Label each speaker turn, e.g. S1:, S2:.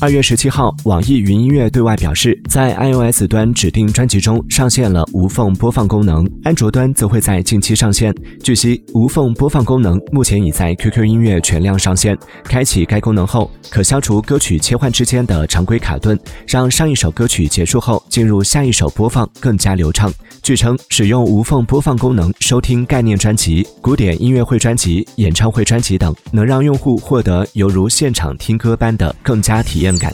S1: 二月十七号，网易云音乐对外表示，在 iOS 端指定专辑中上线了无缝播放功能，安卓端则会在近期上线。据悉，无缝播放功能目前已在 QQ 音乐全量上线。开启该功能后，可消除歌曲切换之间的常规卡顿，让上一首歌曲结束后进入下一首播放更加流畅。据称，使用无缝播放功能收听概念专辑、古典音乐会专辑、演唱会专辑等，能让用户获得犹如现场听歌般的更加体验感。